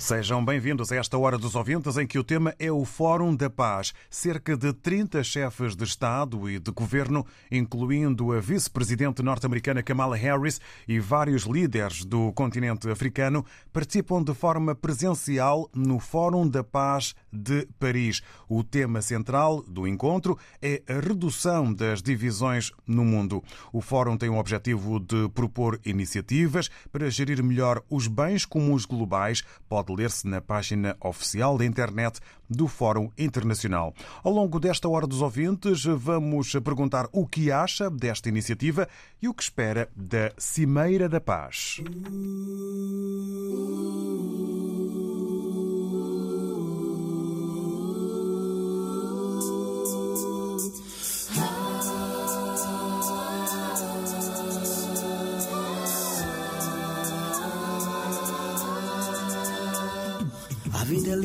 Sejam bem-vindos a esta Hora dos Ouvintes, em que o tema é o Fórum da Paz. Cerca de 30 chefes de Estado e de Governo, incluindo a vice-presidente norte-americana Kamala Harris e vários líderes do continente africano, participam de forma presencial no Fórum da Paz de Paris. O tema central do encontro é a redução das divisões no mundo. O Fórum tem o objetivo de propor iniciativas para gerir melhor os bens comuns globais. Pode ler-se na página oficial da internet do Fórum Internacional. Ao longo desta Hora dos Ouvintes, vamos perguntar o que acha desta iniciativa e o que espera da Cimeira da Paz.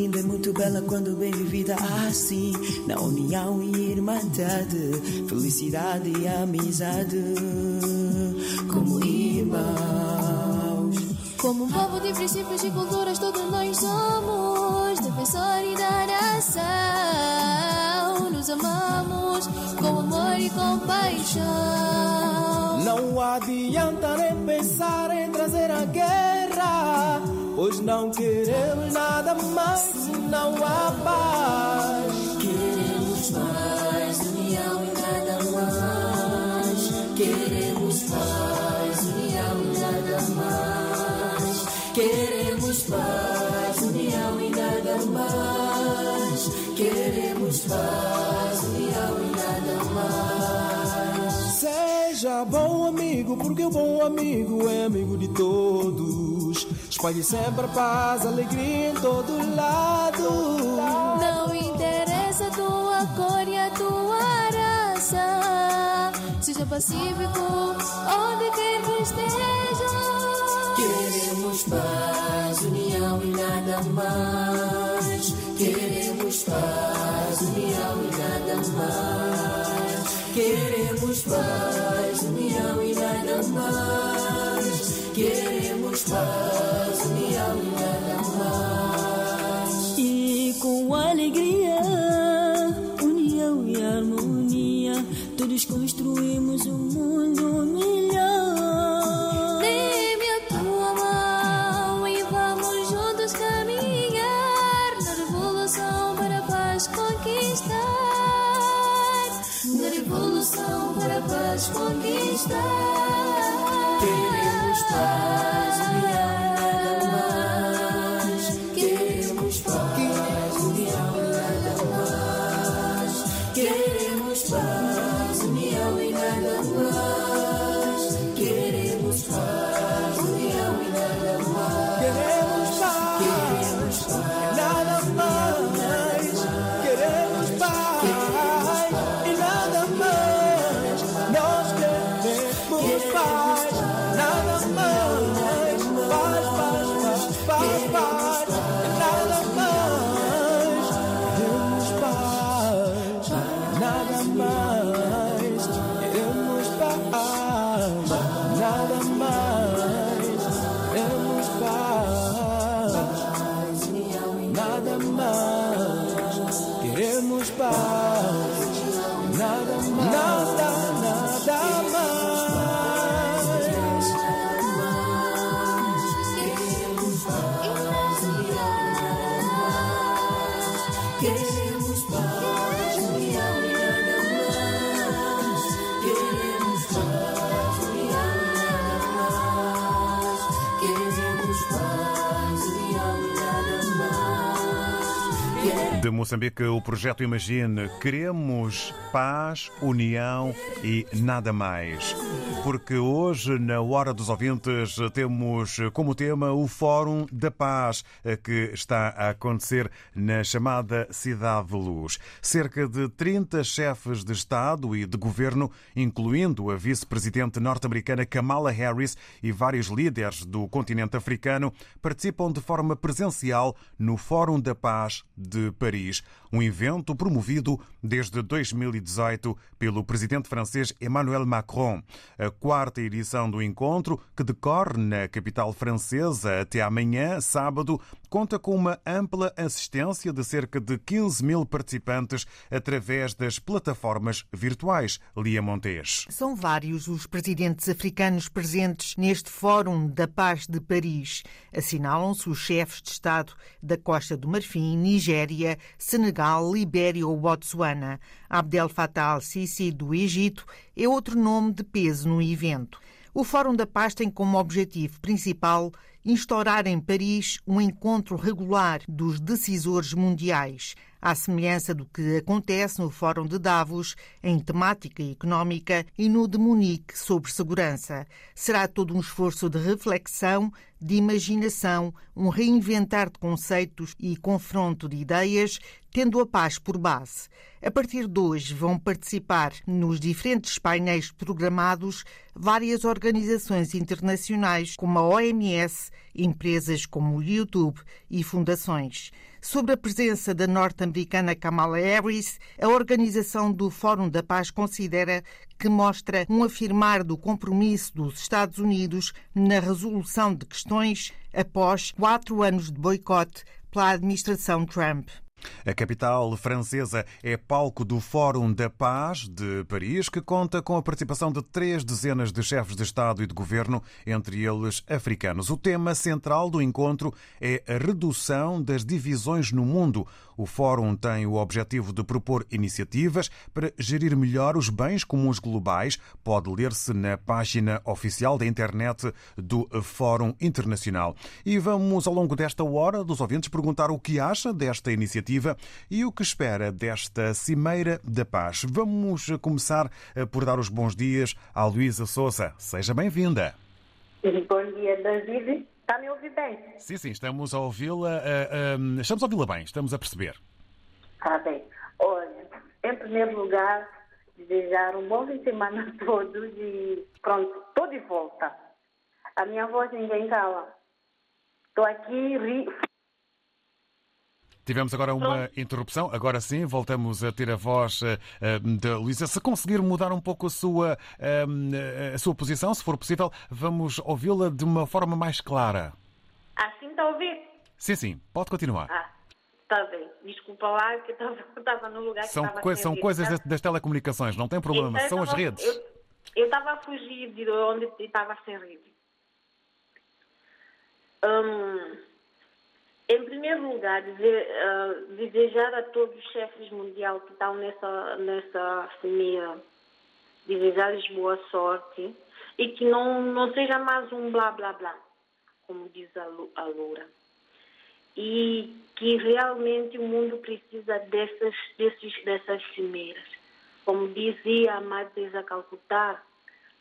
Linda e muito bela quando bem vivida assim, na união e irmandade, felicidade e amizade, como irmãos. Como um povo de princípios e culturas, todos nós somos defensores da nação. Nos amamos com amor e compaixão. Não adianta nem pensar em trazer a guerra, pois não queremos nada mais senão a paz. Queremos paz, união e nada mais. Queremos paz, união e nada mais. Queremos paz, união e nada mais. Queremos paz, união e nada mais. Seja bom amigo, porque o bom amigo é amigo de todos. Espalhe sempre a paz, alegria em todo lado. Não interessa a tua cor e a tua raça. Seja pacífico onde quer que esteja. Queremos paz, união e nada mais. Queremos paz, união e nada mais. Queremos paz, união e nada mais. Queremos paz, construímos um queremos paz, Moçambique, o projeto Imagine. Queremos paz, união e nada mais. Porque hoje, na Hora dos Ouvintes, temos como tema o Fórum da Paz, que está a acontecer na chamada Cidade de Luz. Cerca de 30 chefes de Estado e de Governo, incluindo a vice-presidente norte-americana Kamala Harris e vários líderes do continente africano, participam de forma presencial no Fórum da Paz de Paris, um evento promovido desde 2018 pelo presidente francês Emmanuel Macron. A quarta edição do encontro, que decorre na capital francesa até amanhã, sábado, conta com uma ampla assistência de cerca de 15 mil participantes através das plataformas virtuais. Lia Montes. São vários os presidentes africanos presentes neste Fórum da Paz de Paris. Assinalam-se os chefes de Estado da Costa do Marfim, Nigéria, Senegal, Libéria ou Botsuana. Abdel Fattah al-Sisi, do Egito, é outro nome de peso no evento. O Fórum da Paz tem como objetivo principal instaurar em Paris um encontro regular dos decisores mundiais, à semelhança do que acontece no Fórum de Davos, em temática económica, e no de Munique, sobre segurança. Será todo um esforço de reflexão, de imaginação, um reinventar de conceitos e confronto de ideias, tendo a paz por base. A partir de hoje vão participar nos diferentes painéis programados várias organizações internacionais, como a OMS, empresas como o YouTube e fundações. Sobre a presença da norte-americana Kamala Harris, a organização do Fórum da Paz considera que mostra um afirmar do compromisso dos Estados Unidos na resolução de questões após quatro anos de boicote pela administração Trump. A capital francesa é palco do Fórum da Paz de Paris, que conta com a participação de três dezenas de chefes de Estado e de governo, entre eles africanos. O tema central do encontro é a redução das divisões no mundo. O Fórum tem o objetivo de propor iniciativas para gerir melhor os bens comuns globais. Pode ler-se na página oficial da internet do Fórum Internacional. E vamos, ao longo desta hora, dos ouvintes perguntar o que acha desta iniciativa e o que espera desta Cimeira da Paz. Vamos começar por dar os bons dias à Luísa Souza. Seja bem-vinda. Bom dia, David. Está a me ouvir bem? Sim, sim, estamos a ouvi-la. Uh, uh, estamos a ouvi-la bem, estamos a perceber. Está bem. Olha, em primeiro lugar, desejar um bom fim de semana a todos e pronto, estou de volta. A minha voz ninguém cala. Estou aqui. Tivemos agora uma interrupção, agora sim, voltamos a ter a voz uh, da Luísa. Se conseguir mudar um pouco a sua, uh, a sua posição, se for possível, vamos ouvi-la de uma forma mais clara. Assim está a ouvir? Sim, sim, pode continuar. Ah, está bem. Desculpa lá, que eu estava no lugar que são estava coi São coisas das, das, telecomunicações, não tem problema, então, são as tava, redes. Eu estava a fugir de onde estava sem rede. Hum, em primeiro lugar, uh, desejar a todos os chefes mundiais que estão nessa, nessa cimeira, desejar-lhes boa sorte e que não, não seja mais um blá blá blá, como diz a, a Loura. E que realmente o mundo precisa dessas, desses, dessas cimeiras. Como dizia a Mãe Teresa Calcutá,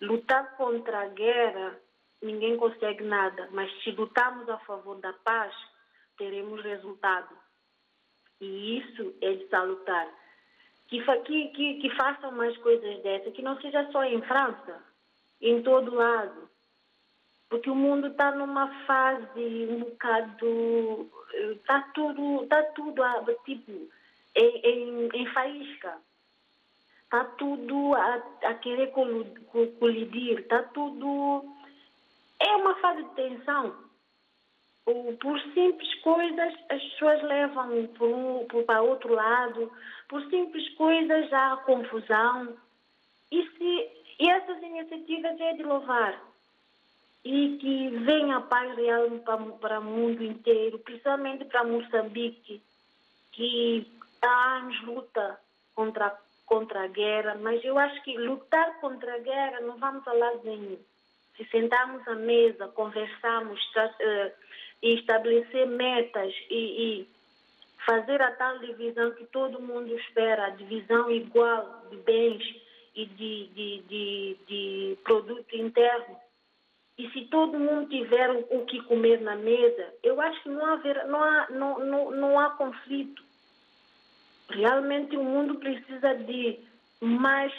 lutar contra a guerra ninguém consegue nada, mas se lutarmos a favor da paz, teremos resultado. E isso é de salutar. Que, que, que, que façam mais coisas dessas, que não seja só em França, em todo lado. Porque o mundo está numa fase um bocado. Está tudo, tá tudo tipo, em, em, em faísca. Está tudo a, a querer colidir. Está tudo. É uma fase de tensão por simples coisas as pessoas levam por um, por, para outro lado, por simples coisas há confusão. E, se, e essas iniciativas é de louvar. E que venha a paz real para, para o mundo inteiro, principalmente para Moçambique, que há anos luta contra, contra a guerra, mas eu acho que lutar contra a guerra não vamos a lado nenhum. Se sentarmos à mesa, conversarmos, uh, e estabelecer metas e, e fazer a tal divisão que todo mundo espera, a divisão igual de bens e de, de, de, de produto interno. E se todo mundo tiver o que comer na mesa, eu acho que não, haver, não, há, não, não, não há conflito. Realmente o mundo precisa de mais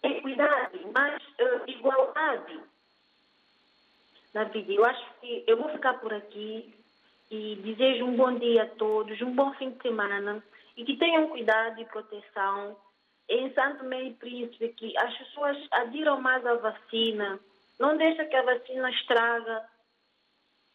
equidade, mais uh, igualdade na vida. Eu acho que eu vou ficar por aqui e desejo um bom dia a todos, um bom fim de semana e que tenham cuidado e proteção. Em Santo Meio Príncipe, que as pessoas adiram mais à vacina, não deixa que a vacina estraga.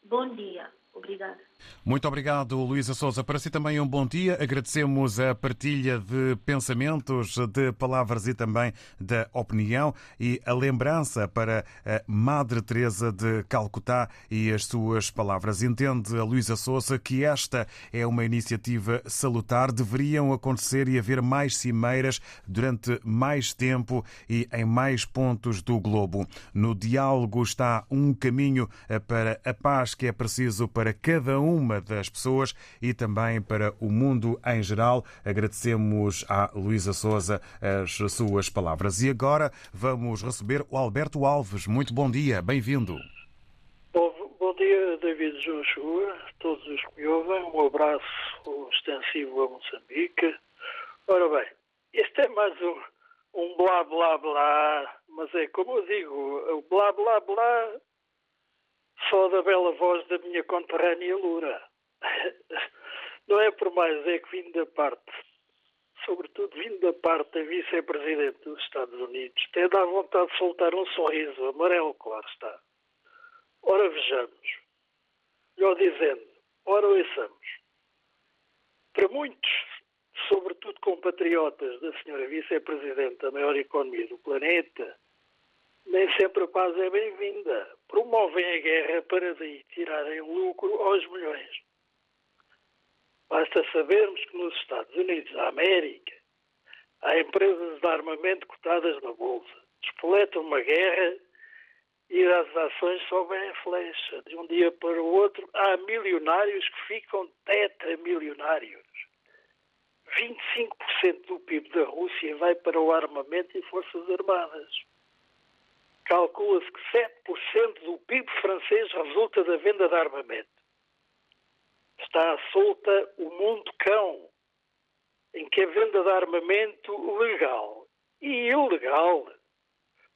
Bom dia. Obrigada. Muito obrigado, Luísa Souza. Para si também um bom dia. Agradecemos a partilha de pensamentos, de palavras e também da opinião e a lembrança para a Madre Teresa de Calcutá e as suas palavras. Entende Luísa Souza que esta é uma iniciativa salutar. Deveriam acontecer e haver mais cimeiras durante mais tempo e em mais pontos do globo. No diálogo está um caminho para a paz que é preciso para cada um uma das pessoas e também para o mundo em geral. Agradecemos à Luísa Souza as suas palavras. E agora vamos receber o Alberto Alves. Muito bom dia, bem-vindo. Bom, dia, David Joshua, todos os que me ouvem. Um abraço extensivo a Moçambique. Ora bem, este é mais um, um blá blá blá, mas é como eu digo, o blá blá blá só da bela voz da minha conterrânea Lura. Não é por mais, é que vindo da parte, sobretudo vindo da parte da vice-presidente dos Estados Unidos, até dá vontade de soltar um sorriso amarelo, claro está. Ora vejamos, melhor dizendo, ora ouçamos. Para muitos, sobretudo compatriotas da senhora vice-presidente da maior economia do planeta, nem sempre a paz é bem-vinda. Promovem a guerra para daí tirarem lucro aos milhões. Basta sabermos que nos Estados Unidos da América há empresas de armamento cotadas na Bolsa. Despoletam uma guerra e as ações sobem em flecha. De um dia para o outro, há milionários que ficam tetramilionários. 25% do PIB da Rússia vai para o armamento e forças armadas. Calcula-se que 7% do PIB francês resulta da venda de armamento. Está solta o mundo cão, em que a venda de armamento legal e ilegal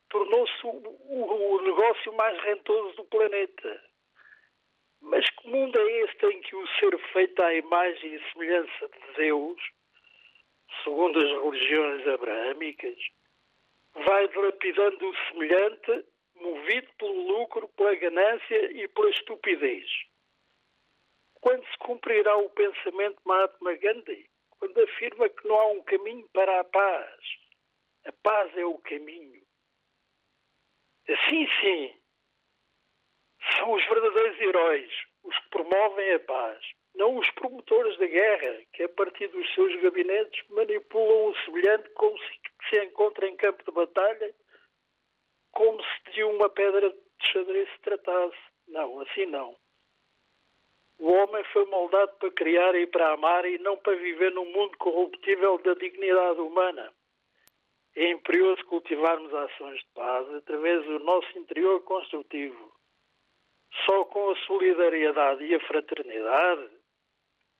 tornou-se o, o, o, negócio mais rentoso do planeta. Mas que mundo é este em que o ser feito à imagem e semelhança de Deus, segundo as religiões abraâmicas, vai dilapidando o semelhante, movido pelo lucro, pela ganância e pela estupidez. Quando se cumprirá o pensamento de Mahatma Gandhi? Quando afirma que não há um caminho para a paz. A paz é o caminho. Assim, sim, são os verdadeiros heróis, os que promovem a paz, não os promotores da guerra, que a partir dos seus gabinetes manipulam o semelhante como se se encontra em campo de batalha como se de uma pedra de xadrez se tratasse. Não, assim não. O homem foi moldado para criar e para amar e não para viver num mundo corruptível da dignidade humana. É imperioso cultivarmos ações de paz através do nosso interior construtivo. Só com a solidariedade e a fraternidade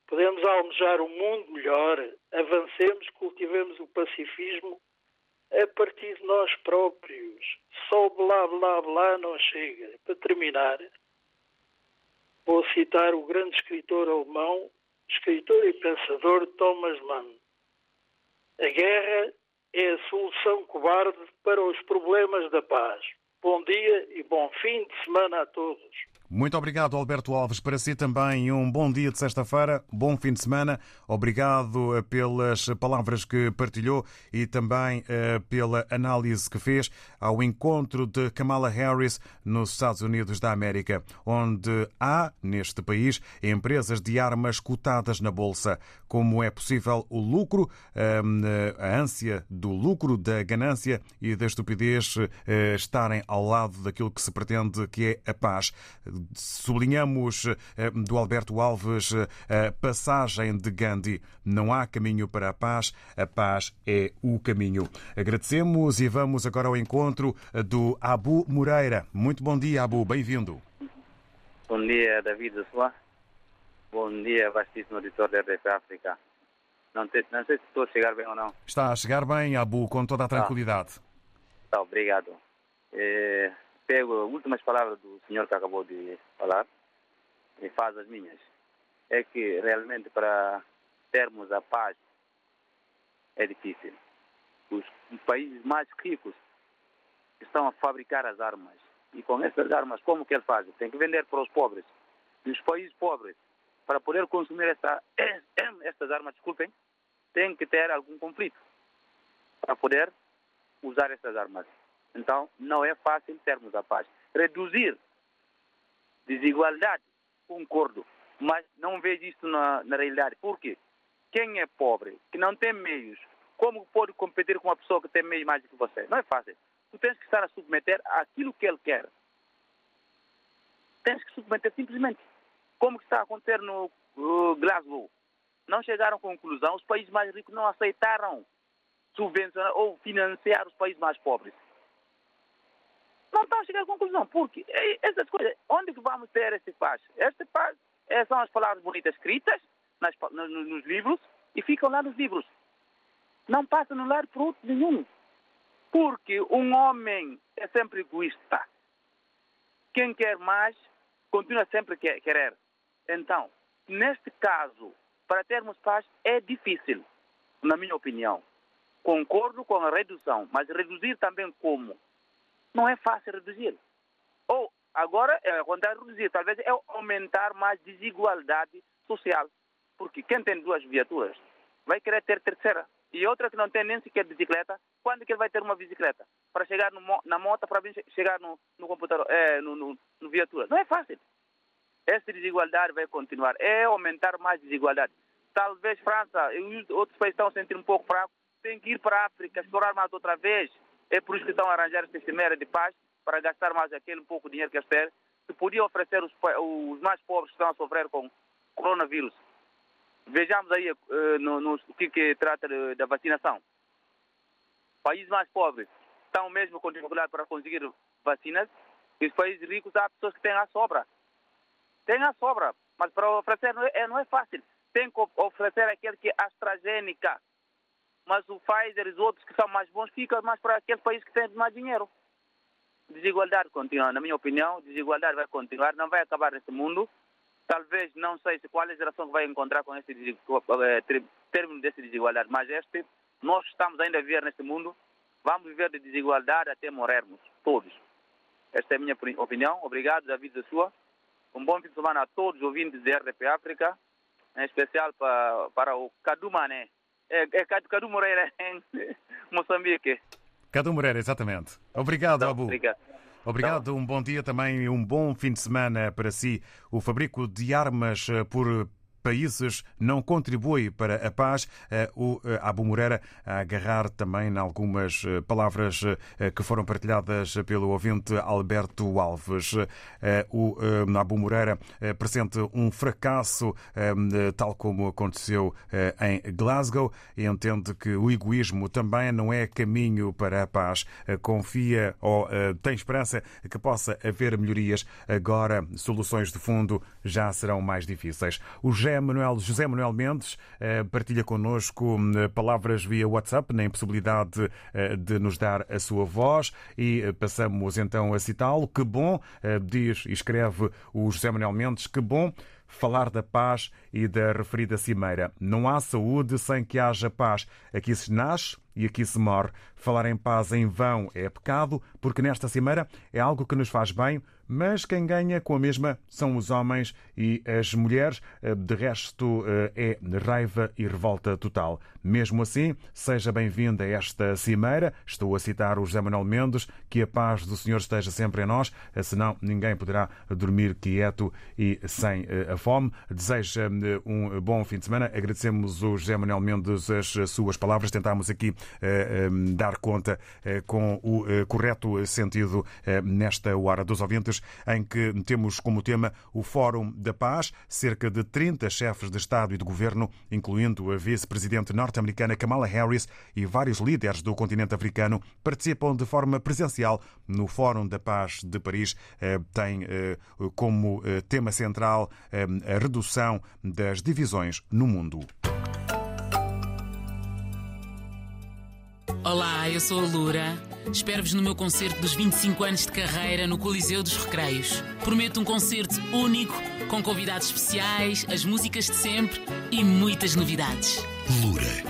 podemos almejar um mundo melhor, avancemos, cultivemos o pacifismo a partir de nós próprios. Só blá blá blá não chega. Para terminar, vou citar o grande escritor alemão, escritor e pensador Thomas Mann. A guerra é a solução cobarde para os problemas da paz. Bom dia e bom fim de semana a todos. Muito obrigado, Alberto Alves. Para si também um bom dia de sexta-feira, bom fim de semana. Obrigado eh, pelas palavras que partilhou e também uh, pela análise que fez ao encontro de Kamala Harris nos Estados Unidos da América, onde há, neste país, empresas de armas cotadas na Bolsa. Como é possível o lucro, uh, a ânsia do lucro, da ganância e da estupidez estarem ao lado daquilo que se pretende que é a paz sublinhamos do Alberto Alves a passagem de Gandhi. Não há caminho para a paz, a paz é o caminho. Agradecemos e vamos agora ao encontro do Abu Moreira. Muito bom dia, Abu, bem-vindo. Bom dia, David Sua. Bom dia, vastíssimo auditor da RDP África. Não, te, não, sei se estou a chegar bem ou não. Está a chegar bem, Abu, com toda a tranquilidade. Tá, obrigado. É, pego as últimas palavras do senhor que acabou de falar e faz as minhas. É que realmente para termos a paz é difícil. Os países mais ricos estão a fabricar as armas. E com essas armas, como que ele faz? Tem que vender para os pobres. E os países pobres, para poder consumir esta, estas armas, desculpem, tem que ter algum conflito para poder usar essas armas. Então, não é fácil termos a paz. Reduzir desigualdade, concordo, mas não vejo isso na, na realidade. Por quê? Quem é pobre, que não tem meios, como pode competir com uma pessoa que tem meios mais do que você? Não é fácil. Tu tens que estar a submeter aquilo que ele quer. Tens que submeter simplesmente. Como está a acontecer no uh, Glasgow. Não chegaram à conclusão, os países mais ricos não aceitaram subvencionar ou financiar os países mais pobres. Não estão a chegar à conclusão, porque essas coisas, onde que vamos ter esse paz? Este paz é, são as palavras bonitas escritas nas, nos, livros e ficam lá nos livros. Não passa no lar fruto nenhum. Porque um homem é sempre egoísta. Quem quer mais, continua sempre a querer. Então, neste caso, para termos paz, é difícil, na minha opinião. Concordo com a redução, mas reduzir também como? Não é fácil reduzir. Ou, agora, é é reduzir, talvez é aumentar mais desigualdade social. Porque quem tem duas viaturas vai querer ter terceira. E outra que não tem nem sequer bicicleta, quando que ele vai ter uma bicicleta? Para chegar no, na moto, para chegar no, no computador, é, no, no, no viatura. Não é fácil. Essa desigualdade vai continuar. É aumentar mais desigualdade. Talvez França e outros países estão a sentir um pouco fracos. Tem que ir para a África, explorar mais outra vez. É por isso que estão a arranjar esta cimeira de paz, para gastar mais aquele pouco dinheiro que eles têm. Se podia oferecer os, os mais pobres que estão a sofrer com coronavírus Vejamos aí uh, no, no, que, que trata de, da vacinação. Países mais pobres estão mesmo com dificuldade para conseguir vacinas e os países ricos há pessoas que têm a sobra. Tem a sobra, mas para oferecer não é, não é fácil. Tem que oferecer aquele que é AstraZeneca. Mas o Pfizer e os outros que são mais bons ficam mais para aquele país que tem mais dinheiro. Desigualdade continua, na minha opinião, desigualdade vai continuar, não vai acabar nesse mundo talvez não sei se qual é a geração que vai encontrar com esse eh, término dessa desigualdade, mas este, nós estamos ainda a viver neste mundo, vamos viver de desigualdade até morrermos, todos. Esta é a minha opinião. Obrigado, David da sua. Um bom fim de semana a todos os ouvintes da RDP África, em especial para, para o Cadu Mané. É, é Cadu Moreira, em Moçambique. Cadu Moreira, exatamente. Obrigado, então, Abu. Obrigado. Obrigado, um bom dia também e um bom fim de semana para si. O fabrico de armas eh, por países não contribui para a paz. Eh, o eh, Abu Moreira a agarrar também em algumas eh, palavras que foram partilhadas pelo ouvinte Alberto Alves. O Abu Moreira presente um fracasso, tal como aconteceu em Glasgow, e entende que o egoísmo também não é caminho para a paz. Confia ou tem esperança que possa haver melhorias. Agora, soluções de fundo já serão mais difíceis. O Gé Manuel, José Manuel Mendes eh, partilha connosco eh, palavras via WhatsApp, na impossibilidade eh, de nos dar a sua voz e passamos então a citá-lo. Que bom, diz e escreve o José Manuel Mendes, que bom falar da paz e da referida cimeira. Não há saúde sem que haja paz. Aqui se nasce e aqui se morre. Falar em paz em vão é pecado, porque nesta cimeira é algo que nos faz bem, mas quem ganha com a mesma são os homens e as mulheres. Eh, de resto, eh, é raiva e revolta total. Mesmo assim, seja bem-vinda a esta cimeira. Estou a citar o José Manuel Mendes, que a paz do Senhor esteja sempre em nós, eh, senão ninguém poderá dormir quieto e sem a fome. Desejo um bom fim de semana. Agradecemos o José Manuel Mendes as suas palavras. Tentámos aqui dar conta com o correto sentido nesta hora dos ouvintes em que temos como tema o Fórum da Paz. Cerca de 30 chefes de Estado e de Governo, incluindo a vice-presidente norte-americana Kamala Harris e vários líderes do continente africano, participam de forma presencial no Fórum da Paz de Paris. Eh, tem eh, como eh, tema central a redução das divisões no mundo. Olá, eu sou a Lura. Espero-vos no meu concerto dos 25 anos de carreira no Coliseu dos Recreios. Prometo um concerto único, com convidados especiais, as músicas de sempre e muitas novidades. Lura,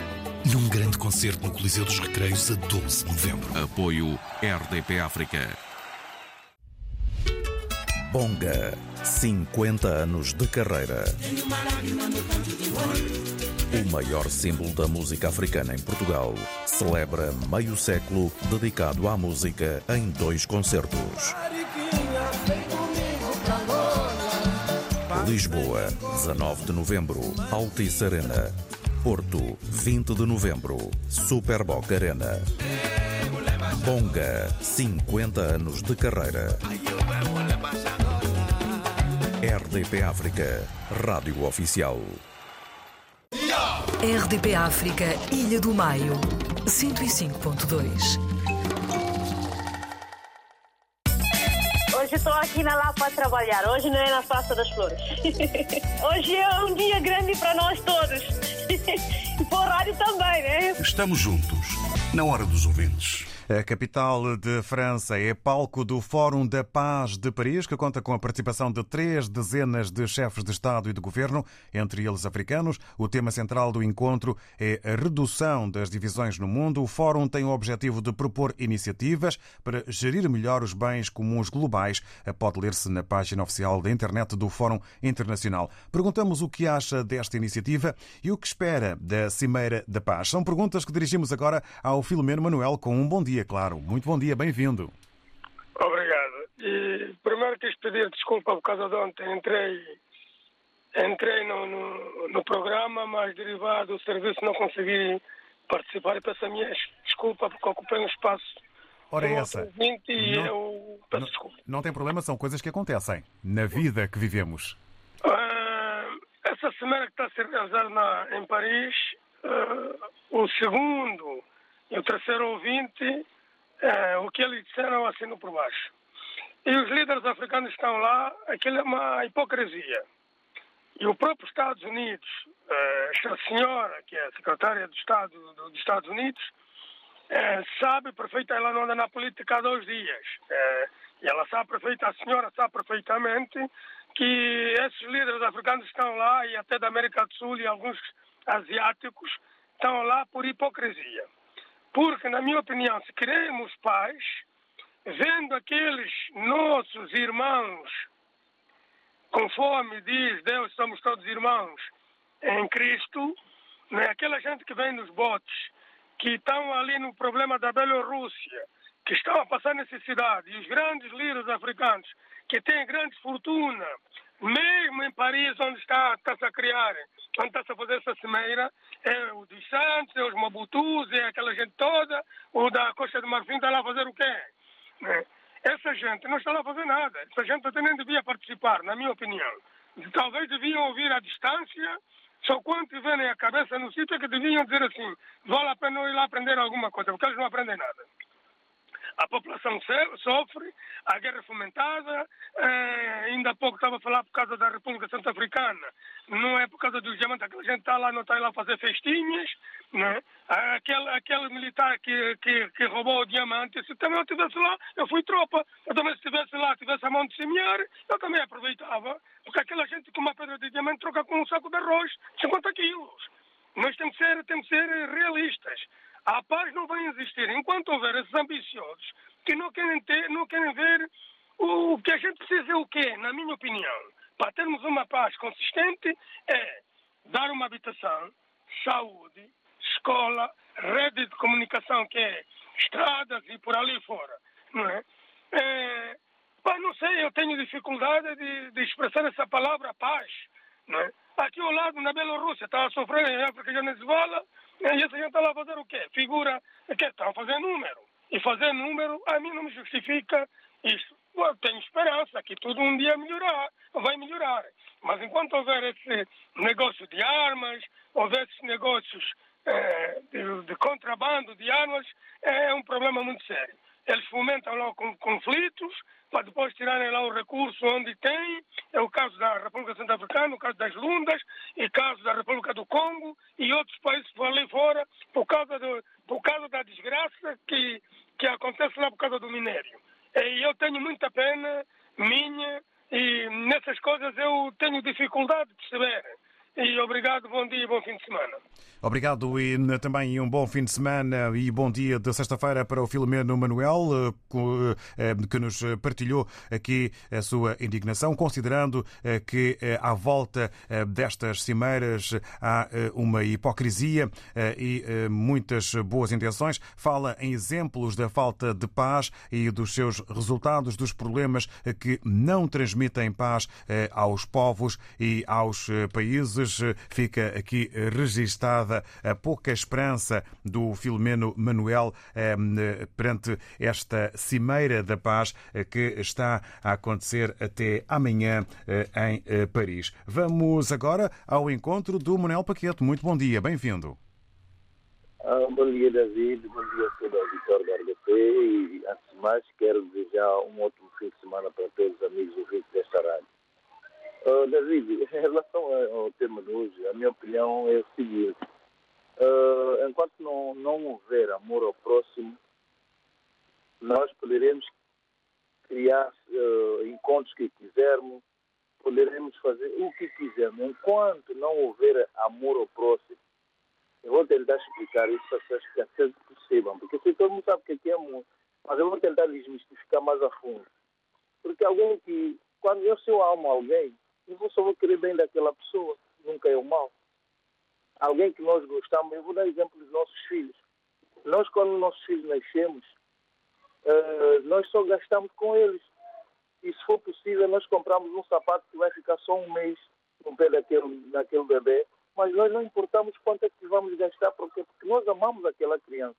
num grande concerto no Coliseu dos Recreios a 12 de novembro. Apoio RDP África. Bonga, 50 anos de carreira. O maior símbolo da música africana em Portugal celebra meio século dedicado à música em dois concertos. Lisboa, 19 de novembro, Altice Arena. Porto, 20 de novembro, Superboc Arena. Bonga, 50 anos de carreira. RDP África, Rádio Oficial. RDP África, Ilha do Maio, 105.2. Hoje estou aqui na Lapa a trabalhar, hoje não é na Praça das Flores. Hoje é um dia grande para nós todos. E para o rádio também, né? Estamos juntos, na hora dos ouvintes. A capital de França é palco do Fórum da Paz de Paris, que conta com a participação de três dezenas de chefes de Estado e de Governo, entre eles africanos. O tema central do encontro é a redução das divisões no mundo. O Fórum tem o objetivo de propor iniciativas para gerir melhor os bens comuns globais. Pode ler-se na página oficial da internet do Fórum Internacional. Perguntamos o que acha desta iniciativa e o que espera da Cimeira da Paz. São perguntas que dirigimos agora ao Filomeno Manuel com um bom dia dia, claro. Muito bom dia, bem-vindo. Obrigado. E primeiro quis pedir desculpa por causa de ontem. Entrei, entrei no, no, no programa, mas derivado do serviço não consegui participar e peço a minha desculpa porque ocupei um espaço. Ora, é essa. E não, eu peço não, desculpa. Não tem problema, são coisas que acontecem na vida que vivemos. Uh, essa semana que está a ser realizada na, em Paris, uh, o segundo e o terceiro ouvinte, é, o que eles disseram assino por baixo. E os líderes africanos estão lá, aquilo é uma hipocrisia. E o próprio Estados Unidos, é, esta senhora, que é a secretária de Estado dos Estados Unidos, é, sabe perfeitamente, ela não anda na política há dois dias. É, e ela sabe perfeitamente, a senhora sabe perfeitamente que esses líderes africanos estão lá, e até da América do Sul e alguns asiáticos, estão lá por hipocrisia. Porque, na minha opinião, se queremos paz, vendo aqueles nossos irmãos, conforme diz Deus, somos todos irmãos em Cristo, né? aquela gente que vem nos botes, que estão ali no problema da Bielorrússia, que estão a passar necessidade, e os grandes líderes africanos, que têm grande fortuna, mesmo em Paris, onde está, está-se a criar, onde está-se a fazer essa cimeira, é o dos Santos, é os Mabutus, é aquela gente toda, o da Costa do Marfim está lá a fazer o quê? Né? Essa gente não está lá a fazer nada. Essa gente até nem devia participar, na minha opinião. Talvez deviam ouvir à distância, só quando tiverem a cabeça no sítio é que deviam dizer assim, vale a pena ir lá aprender alguma coisa, porque eles não aprendem nada a população sofre, a guerra é fomentada, eh, ainda há pouco estava a falar por causa da República Centro-Africana, não é por causa dos diamantes, aquela gente está lá, não está lá a fazer festinhas, né? aquele, aquele militar que, que, que roubou o diamante, se também eu estivesse lá, eu fui tropa, eu também se estivesse lá, tivesse a mão de semear, eu também aproveitava, porque aquela gente com uma pedra de diamante troca com um saco de arroz, 50 quilos. Nós temos que ser, temos que ser realistas. A paz não vai existir enquanto houver esses ambiciosos que não querem ter, não querem ver o que a gente precisa é o quê, na minha opinião, para termos uma paz consistente é dar uma habitação, saúde, escola, rede de comunicação que é estradas e por ali fora, não é? é pá, não sei, eu tenho dificuldade de, de expressar essa palavra paz, não é? Aqui ao lado, na Bielorrússia, está a sofrer em África e Venezuela, e essa gente está lá fazer o quê? Figura, que estão a fazer número. E fazer número, a mim não me justifica isso. bom, tenho esperança que tudo um dia melhorar, vai melhorar. Mas enquanto houver esse negócio de armas, houver esses negócios eh, de, de contrabando de armas, é um problema muito sério. Eles fomentam lá conflitos para depois tirarem lá o recurso onde tem. É o caso da República Centro-Africana, o caso das Lundas, e o caso da República do Congo e outros países por ali fora, por causa, do, por causa da desgraça que, que acontece lá por causa do minério. E eu tenho muita pena minha e nessas coisas eu tenho dificuldade de perceber. E obrigado, bom dia e bom fim de semana. Obrigado e também um bom fim de semana e bom dia de sexta-feira para o Filomeno Manuel, eh, que nos partilhou aqui a sua indignação, considerando eh, que eh, à volta destas cimeiras há uma hipocrisia e muitas boas intenções. Fala em exemplos da falta de paz e dos seus resultados, dos problemas que não transmitem paz aos povos e aos países fica aqui registada a pouca esperança do Filomeno Manuel perante esta Cimeira da Paz eh, que está a acontecer até amanhã eh, em eh, Paris. Vamos agora ao encontro do Manuel Paquete. Muito bom dia, bem-vindo. Ah, bom dia, David. Bom dia a toda a Vitória da RDP. E, antes de mais, quero desejar um ótimo fim de semana para todos os amigos ouvintes desta rádio. Uh, David, em relação ao tema de hoje, a minha opinião é o seguinte: uh, enquanto não, não houver amor ao próximo, nós poderemos criar uh, encontros que quisermos, poderemos fazer o que quisermos. Enquanto não houver amor ao próximo, eu vou tentar explicar isso para as pessoas que percebam, porque se todo mundo sabe o que é amor, mas eu vou tentar desmistificar mais a fundo. Porque alguém que, quando eu, se eu amo alguém, eu só vou querer bem daquela pessoa, nunca é o mal. Alguém que nós gostamos, eu vou dar exemplo dos nossos filhos. Nós, quando nossos filhos nascemos, uh, nós só gastamos com eles. E se for possível, nós compramos um sapato que vai ficar só um mês no pé daquele, daquele bebê, mas nós não importamos quanto é que vamos gastar, porque, porque nós amamos aquela criança.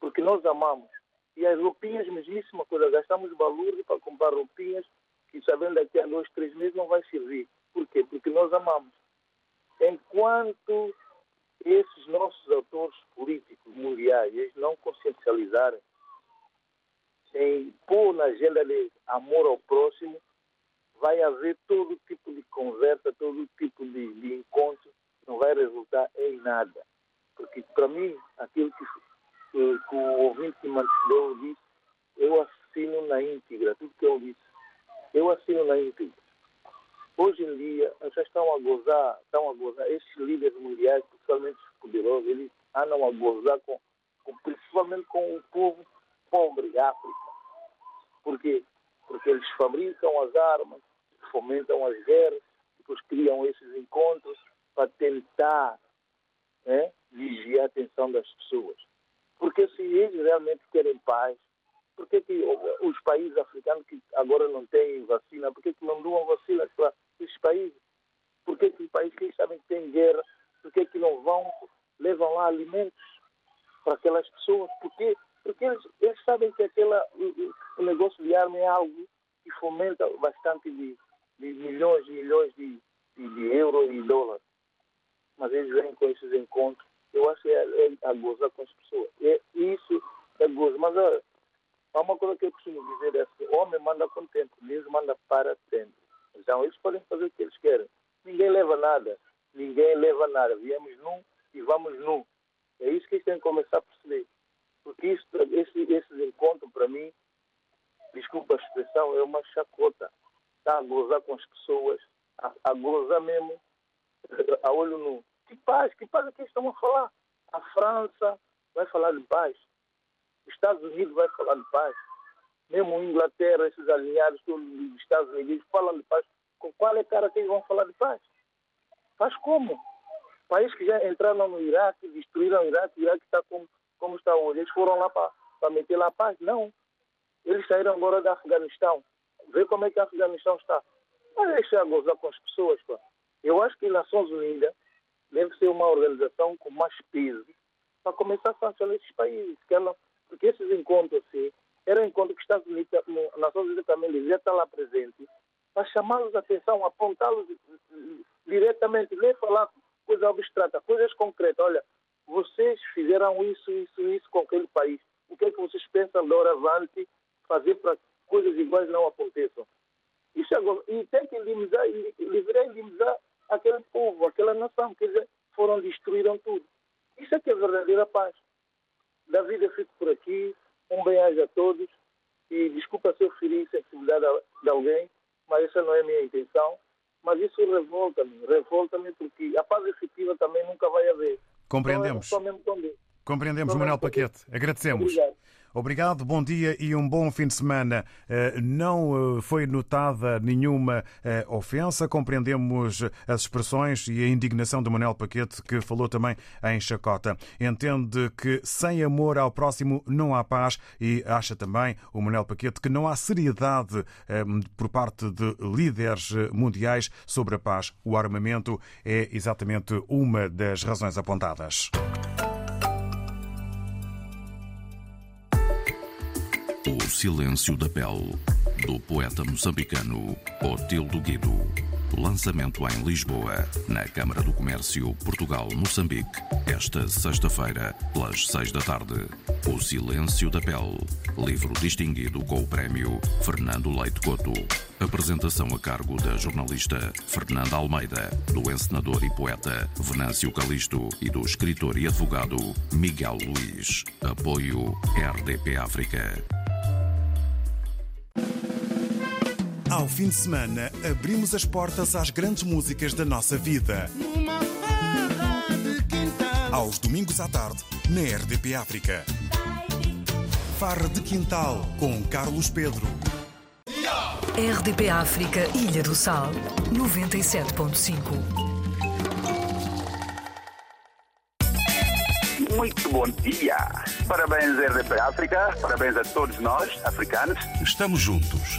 Porque nós amamos. E as roupinhas, mesmíssima coisa, gastamos valor para comprar roupinhas que sabendo daqui a dois, três meses não vai servir. Por quê? Porque nós amamos. Enquanto esses nossos autores políticos mundiais não consciencializarem em pôr na agenda de amor ao próximo, vai haver todo tipo de conversa, todo tipo de, de encontro, não vai resultar em nada. Porque, para mim, aquilo que, que, que o ouvinte que disse, eu assino na íntegra, tudo que eu disse. Eu assino na íntegra. Hoje em dia, já estão a gozar, estão a gozar, esses líderes mundiais, principalmente os poderosos, eles andam a gozar com, com, principalmente com o povo pobre da África. Por quê? Porque eles fabricam as armas, fomentam as guerras, depois criam esses encontros para tentar né, vigiar a atenção das pessoas. Porque se eles realmente querem paz, por que, que os países africanos que agora não têm vacina, por que, que não doam vacinas para esses países? Por que, os países que sabem que têm guerra, por que, que não vão, levam lá alimentos para aquelas pessoas? Por quê? Porque eles, eles sabem que aquela, o, negócio de arma é algo que fomenta bastante de, de milhões e milhões de, de, de euros e dólares. Mas eles vêm com esses encontros. Eu acho que é, é a gozar com as pessoas. É, isso é gozo. Mas Há uma coisa que eu costumo dizer é assim, homem manda tempo, Deus manda para sempre. Então eles podem fazer o que eles querem. Ninguém leva nada. Ninguém leva nada. Viemos num e vamos num. É isso que eles têm que começar a perceber. Porque isso, esse, esses encontros, para mim, desculpa a expressão, é uma chacota. Está a gozar com as pessoas, a, a gozar mesmo, a olho nu. Que paz, que paz é que eles estão a falar? A França vai falar de paz. Estados Unidos vai falar de paz. Mesmo Inglaterra, esses alinhados todos dos Estados Unidos falam de paz. Com qual é cara que eles vão falar de paz? Paz como? Países que já entraram no Iraque, destruíram o Iraque, o Iraque está como, como está hoje. Eles foram lá para meter lá a paz? Não. Eles saíram agora do Afeganistão. Vê como é que o Afeganistão está. Mas deixar gozar com as pessoas. Pá. Eu acho que Nações Unidas deve ser uma organização com mais peso para começar a sancionar esses países. Que ela, porque esses encontros assim, era um encontro que os Estados Unidos, Nações Unidas também devia estar lá presente para chamá-los a atenção, apontá-los diretamente, nem falar coisas abstratas, coisas concretas. Olha, vocês fizeram isso, isso, isso com aquele país. O que é que vocês pensam de avante fazer para coisas iguais não aconteçam? Isso agora, e tem que indemnizar, deveria indemnizar aquele povo, aquela nação, quer dizer, foram, destruíram tudo. Isso é que é verdadeira paz. David, eu fico por aqui. Um bem-aja a todos. E desculpa se eu feri sensibilidade de alguém, mas essa não é a minha intenção. Mas isso revolta-me, revolta-me porque a paz efetiva também nunca vai haver. Compreendemos. Então, é Compreendemos, Manuel Paquete. Agradecemos. Obrigado. Obrigado, bom dia e um bom fim de semana. Eh, não eh, foi notada nenhuma eh, ofensa, compreendemos as expressões e a indignação de Manuel Paquete, que falou também em chacota. Entende que sem amor ao próximo não há paz e acha também o Manuel Paquete que não há seriedade por parte de líderes mundiais sobre a paz. O armamento é exatamente uma das razões apontadas. O Silêncio da Pele, do poeta moçambicano Otildo Guido. Lançamento em Lisboa, na Câmara do Comércio Portugal-Moçambique, esta sexta-feira, pelas seis da tarde. O Silêncio da Pele, livro distinguido com o prémio Fernando Leite Couto. Apresentação a cargo da jornalista Fernanda Almeida, do encenador e poeta Venâncio Calisto e do escritor e advogado Miguel Luiz. Apoio RDP África. Ao fim de semana, abrimos as portas às grandes músicas da nossa vida. Aos domingos à tarde, na RDP África. Farra de Quintal, com Carlos Pedro. RDP África, Ilha do Sal, 97.5. Muito bom dia. Parabéns, RDP África. Parabéns a todos nós, africanos. Estamos juntos,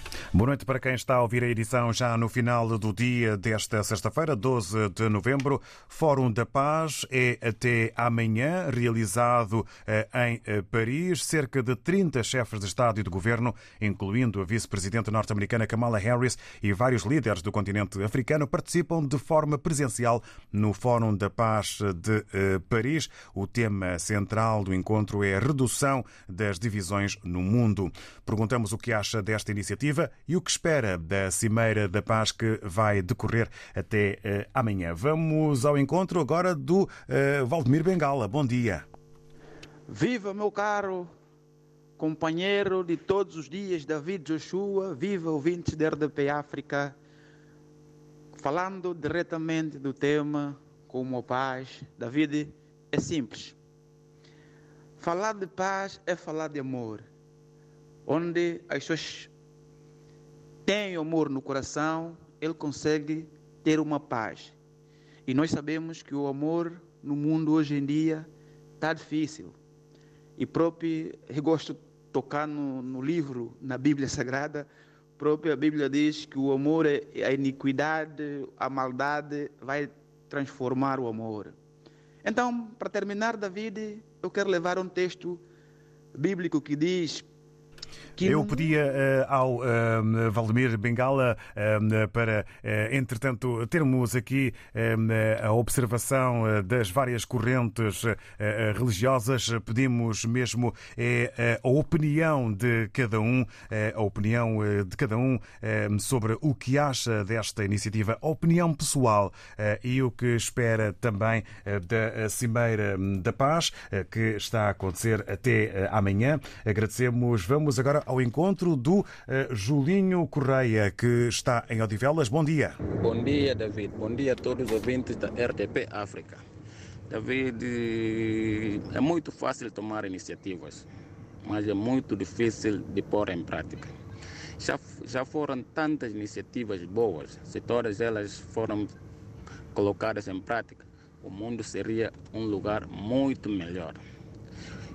Boa noite para quem está a ouvir a edição já no final do dia desta sexta-feira, 12 de novembro. Fórum da Paz é até amanhã, realizado eh, em eh, Paris. Cerca de 30 chefes de Estado e de Governo, incluindo a vice-presidente norte-americana Kamala Harris e vários líderes do continente africano, participam de forma presencial no Fórum da Paz de eh, Paris. O tema central do encontro é a redução das divisões no mundo. Perguntamos o que acha desta iniciativa e o que espera da Cimeira da Paz que vai decorrer até uh, amanhã. Vamos ao encontro agora do uh, Valdemir Bengala. Bom dia. Viva, meu caro companheiro de todos os dias, David Joshua. Viva, ouvintes da RDP África. Falando diretamente do tema como a paz, David, é simples. Falar de paz é falar de amor, onde as pessoas tem amor no coração, ele consegue ter uma paz. E nós sabemos que o amor no mundo hoje em dia está difícil. E próprio, eu gosto de tocar no, no livro, na Bíblia Sagrada, própria Bíblia diz que o amor, é a iniquidade, a maldade vai transformar o amor. Então, para terminar, David, eu quero levar um texto bíblico que diz eu pedia uh, ao uh, Valdemir Bengala uh, para, entretanto, termos aqui a observação das várias correntes religiosas. Pedimos mesmo a opinião de cada um, a opinião de cada um sobre o que acha desta iniciativa, a opinião pessoal e o que espera também da Cimeira da Paz, que está a acontecer até amanhã. Agradecemos. Vamos agora ao encontro do uh, Julinho Correia, que está em Odivelas. Bom dia. Bom dia, David. Bom dia a todos os ouvintes da RTP África. David, é muito fácil tomar iniciativas, mas é muito difícil de pôr em prática. Já, já foram tantas iniciativas boas, se todas elas foram colocadas em prática, o mundo seria um lugar muito melhor.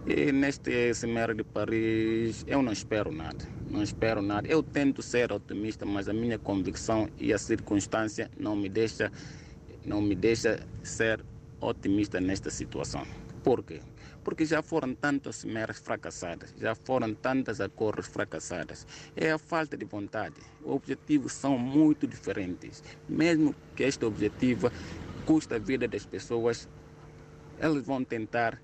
E neste Cimeira de Paris eu não espero nada, não espero nada. Eu tento ser otimista, mas a minha convicção e a circunstância não me deixa, não me deixa ser otimista nesta situação. Por quê? porque já foram tantas cimeras fracassadas, já foram tantas acordos fracassadas. É a falta de vontade. Os objetivos são muito diferentes. Mesmo que este objetivo custe a vida das pessoas, eles vão tentar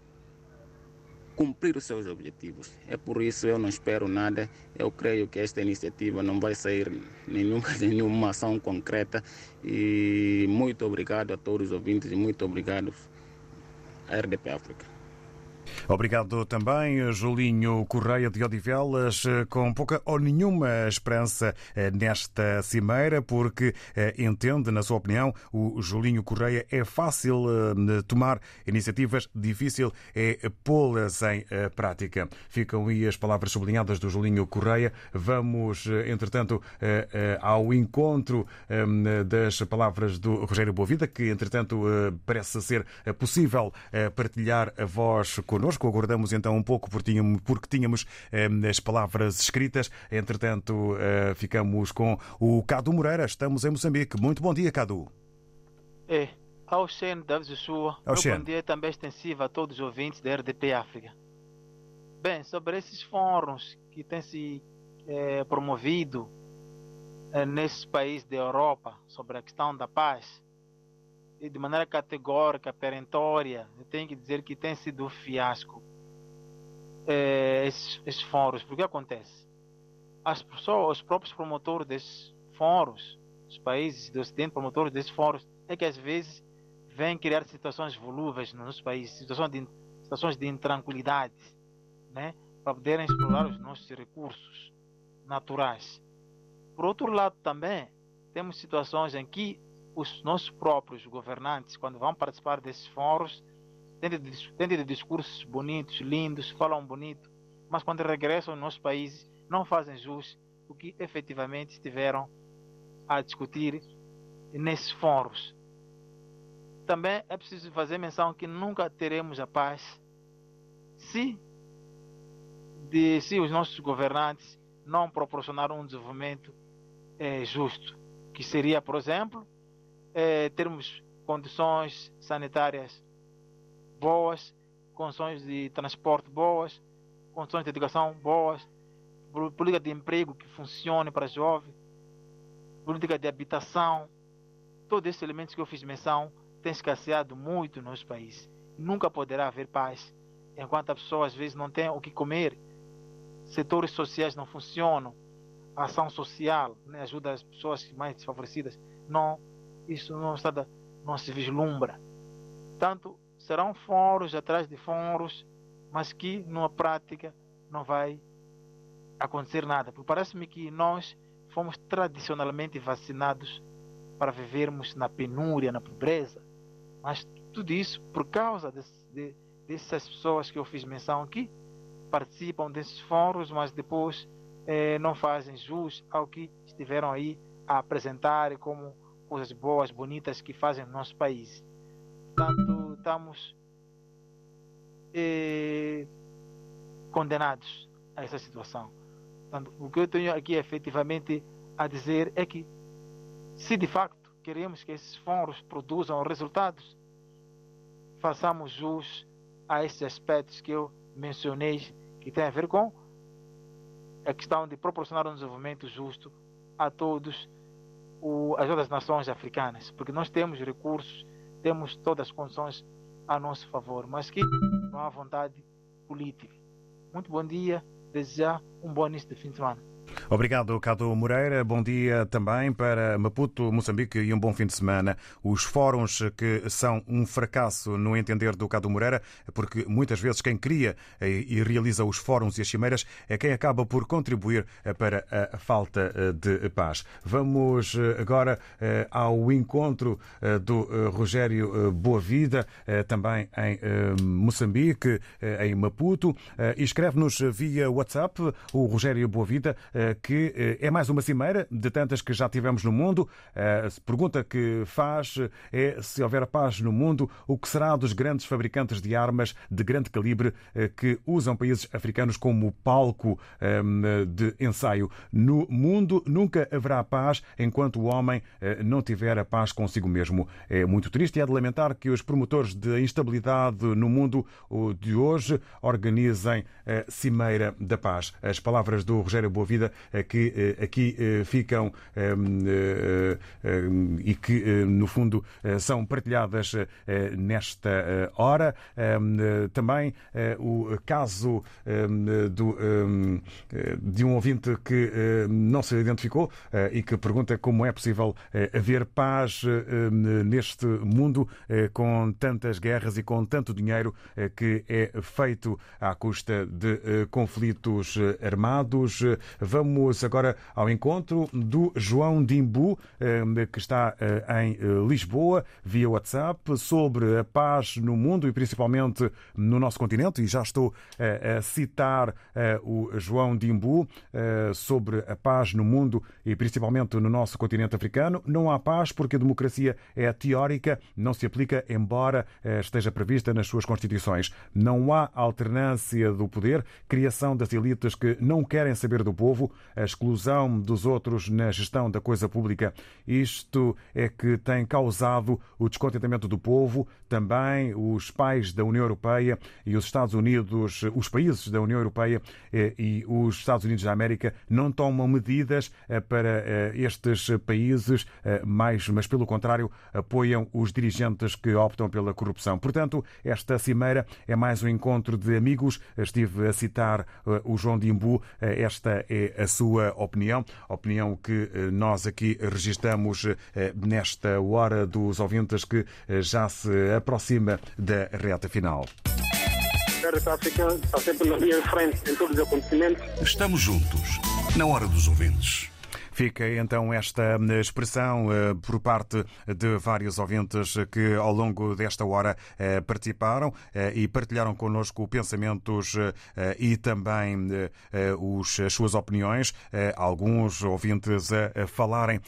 cumprir os seus objetivos. É por isso eu não espero nada. Eu creio que esta iniciativa não vai sair nenhuma, nenhuma ação concreta. E muito obrigado a todos os ouvintes e muito obrigado à RDP África. Obrigado também, Julinho Correia de Odivelas, com pouca ou nenhuma esperança eh, nesta cimeira, porque eh, entende, na sua opinião, o Julinho Correia é fácil eh, tomar iniciativas, difícil é pô-las em prática. Ficam aí as palavras sublinhadas do Julinho Correia. Vamos, entretanto, ao encontro das palavras do Rogério Boavida, que, entretanto, parece ser possível partilhar a voz connosco. Aguardamos então um pouco porque tínhamos, eh, as palavras escritas. Entretanto, eh, ficamos com o Cadu Moreira. Estamos em Moçambique. Muito bom dia, Cadu. É, ao Xen David Joshua. Ao. Bom dia também extensivo a todos os ouvintes da RDP África. Bem, sobre esses fóruns que têm se eh, promovido eh, nesses países da Europa sobre a questão da paz, de maneira categórica, perentória, tenho que dizer que tem sido um fiasco eh, esses, esses fóruns. Porque acontece? As os próprios promotores desses fóruns, os países do Ocidente, promotores desses fóruns, é que às vezes vêm criar situações volúveis nos países, situações de, situações de intranquilidade, né? para poderem explorar os nossos recursos naturais. Por outro lado, também temos situações em que os nossos próprios governantes, quando vão participar desses fóruns, têm de discursos bonitos, lindos, falam bonito, mas quando regressam aos nossos países, não fazem jus o que efetivamente estiveram a discutir nesses fóruns. Também é preciso fazer menção que nunca teremos a paz se, de, se os nossos governantes não proporcionaram um desenvolvimento eh, justo, que seria, por exemplo, é, termos condições sanitárias boas, condições de transporte boas, condições de educação boas, política de emprego que funcione para jovens, política de habitação, todos esses elementos que eu fiz menção têm escasseado muito no nosso país. Nunca poderá haver paz enquanto a pessoa às vezes não tem o que comer, setores sociais não funcionam, ação social, né, ajuda as pessoas mais desfavorecidas, não isso não, está, não se vislumbra. Tanto serão fóruns atrás de fóruns, mas que numa prática não vai acontecer nada. Porque parece-me que nós fomos tradicionalmente vacinados para vivermos na penúria, na pobreza. Mas tudo isso por causa de, dessas pessoas que eu fiz menção aqui, participam desses fóruns, mas depois eh, não fazem jus ao que estiveram aí a apresentar como coisas boas, bonitas que fazem no nosso país. Portanto, estamos eh, condenados a essa situação. Portanto, o que eu tenho aqui efetivamente a dizer é que, se de facto queremos que esses fóruns produzam resultados, façamos jus a esses aspectos que eu mencionei, que tem a ver com a questão de proporcionar um desenvolvimento justo a todos o, as outras nações africanas, porque nós temos recursos, temos todas as condições a nosso favor, mas que não há vontade política. Muito bom dia, desejar um bom início de fim de semana. Obrigado, Cado Moreira. Bom dia também para Maputo, Moçambique e um bom fim de semana. Os fóruns que são um fracasso no entender do Cado Moreira, porque muitas vezes quem cria e realiza os fóruns e as cimeiras é quem acaba por contribuir para a falta de paz. Vamos agora ao encontro do Rogério Boavida, também em Moçambique, em Maputo, escreve-nos via WhatsApp o Rogério Boavida que é mais uma cimeira de tantas que já tivemos no mundo. A pergunta que faz é se houver paz no mundo, o que será dos grandes fabricantes de armas de grande calibre que usam países africanos como palco de ensaio. No mundo nunca haverá paz enquanto o homem não tiver a paz consigo mesmo. É muito triste e é de lamentar que os promotores de instabilidade no mundo de hoje organizem a Cimeira da Paz. As palavras do Rogério Boavida que aqui ficam e que, no fundo, são partilhadas nesta hora. Também o caso do, de um ouvinte que não se identificou e que pergunta como é possível haver paz neste mundo com tantas guerras e com tanto dinheiro que é feito à custa de conflitos armados. Vamos agora ao encontro do João Dimbu, que está em Lisboa, via WhatsApp, sobre a paz no mundo e principalmente no nosso continente. E já estou a citar o João Dimbu sobre a paz no mundo e principalmente no nosso continente africano. Não há paz porque a democracia é teórica, não se aplica, embora esteja prevista nas suas constituições. Não há alternância do poder, criação das elites que não querem saber do povo, a exclusão dos outros na gestão da coisa pública. Isto é que tem causado o descontentamento do povo, também os pais da União Europeia e os Estados Unidos, os países da União Europeia eh, e os Estados Unidos da América não tomam medidas eh, para eh, estes países, mas, mas pelo contrário, apoiam os dirigentes que optam pela corrupção. Portanto, esta cimeira é mais um encontro de amigos. Estive a citar o João Dimbu. Esta é a sua opinião, opinião que nós aqui registramos nesta hora dos ouvintes que já se aproxima da reta final. A África está sempre na linha de frente em todos os acontecimentos. Estamos juntos, na hora dos ouvintes. Fica então esta expressão eh, por parte de vários ouvintes que ao longo desta hora eh, participaram eh, e partilharam connosco pensamentos e também as suas opiniões. Alguns ouvintes a falarem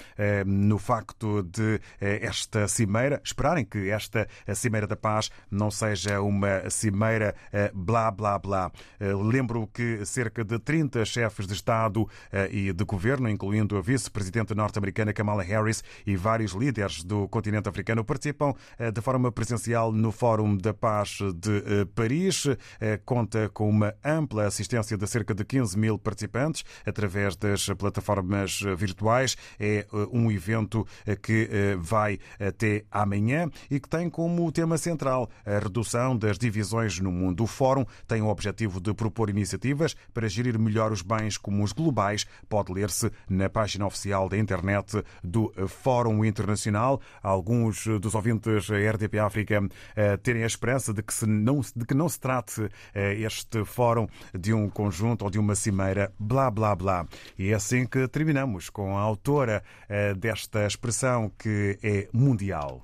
no facto de esta cimeira, esperarem que esta Cimeira da Paz não seja uma cimeira blá blá blá. Lembro que cerca de 30 chefes de Estado e de governo, incluindo a vice-presidente norte-americana Kamala Harris e vários líderes do continente africano participam eh, de forma presencial no Fórum da Paz de eh, Paris. Eh, conta com uma ampla assistência de cerca de 15 mil participantes através das plataformas virtuais. É um evento que vai até amanhã e que tem como tema central a redução das divisões no mundo. O Fórum tem o objetivo de propor iniciativas para gerir melhor os bens comuns globais. Pode ler-se na página página oficial da internet do Fórum Internacional. Alguns dos ouvintes RDP África eh, terem a esperança de que, se não, de que não se trate eh, este fórum de um conjunto ou de uma cimeira, blá blá blá. E é assim que terminamos com a autora eh, desta expressão que é mundial.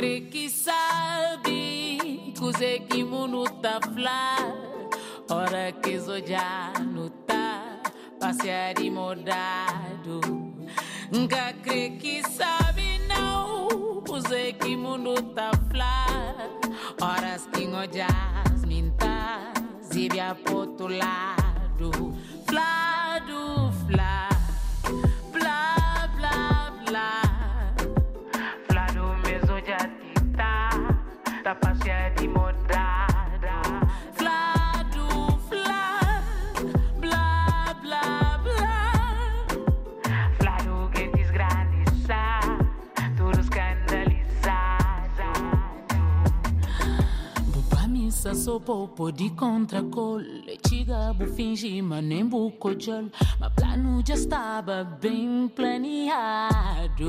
Crê que sabe Cuse que mundo tá flar Ora que já no tá Passear e modado Nunca crê que sabe não mundo tá flar Horas que ngojas minta Zibia pro outro lado. Flado, flado sou popo de contracole. Chiga bu fingi, mas nem buco jol. Mas plano já estava bem planeado.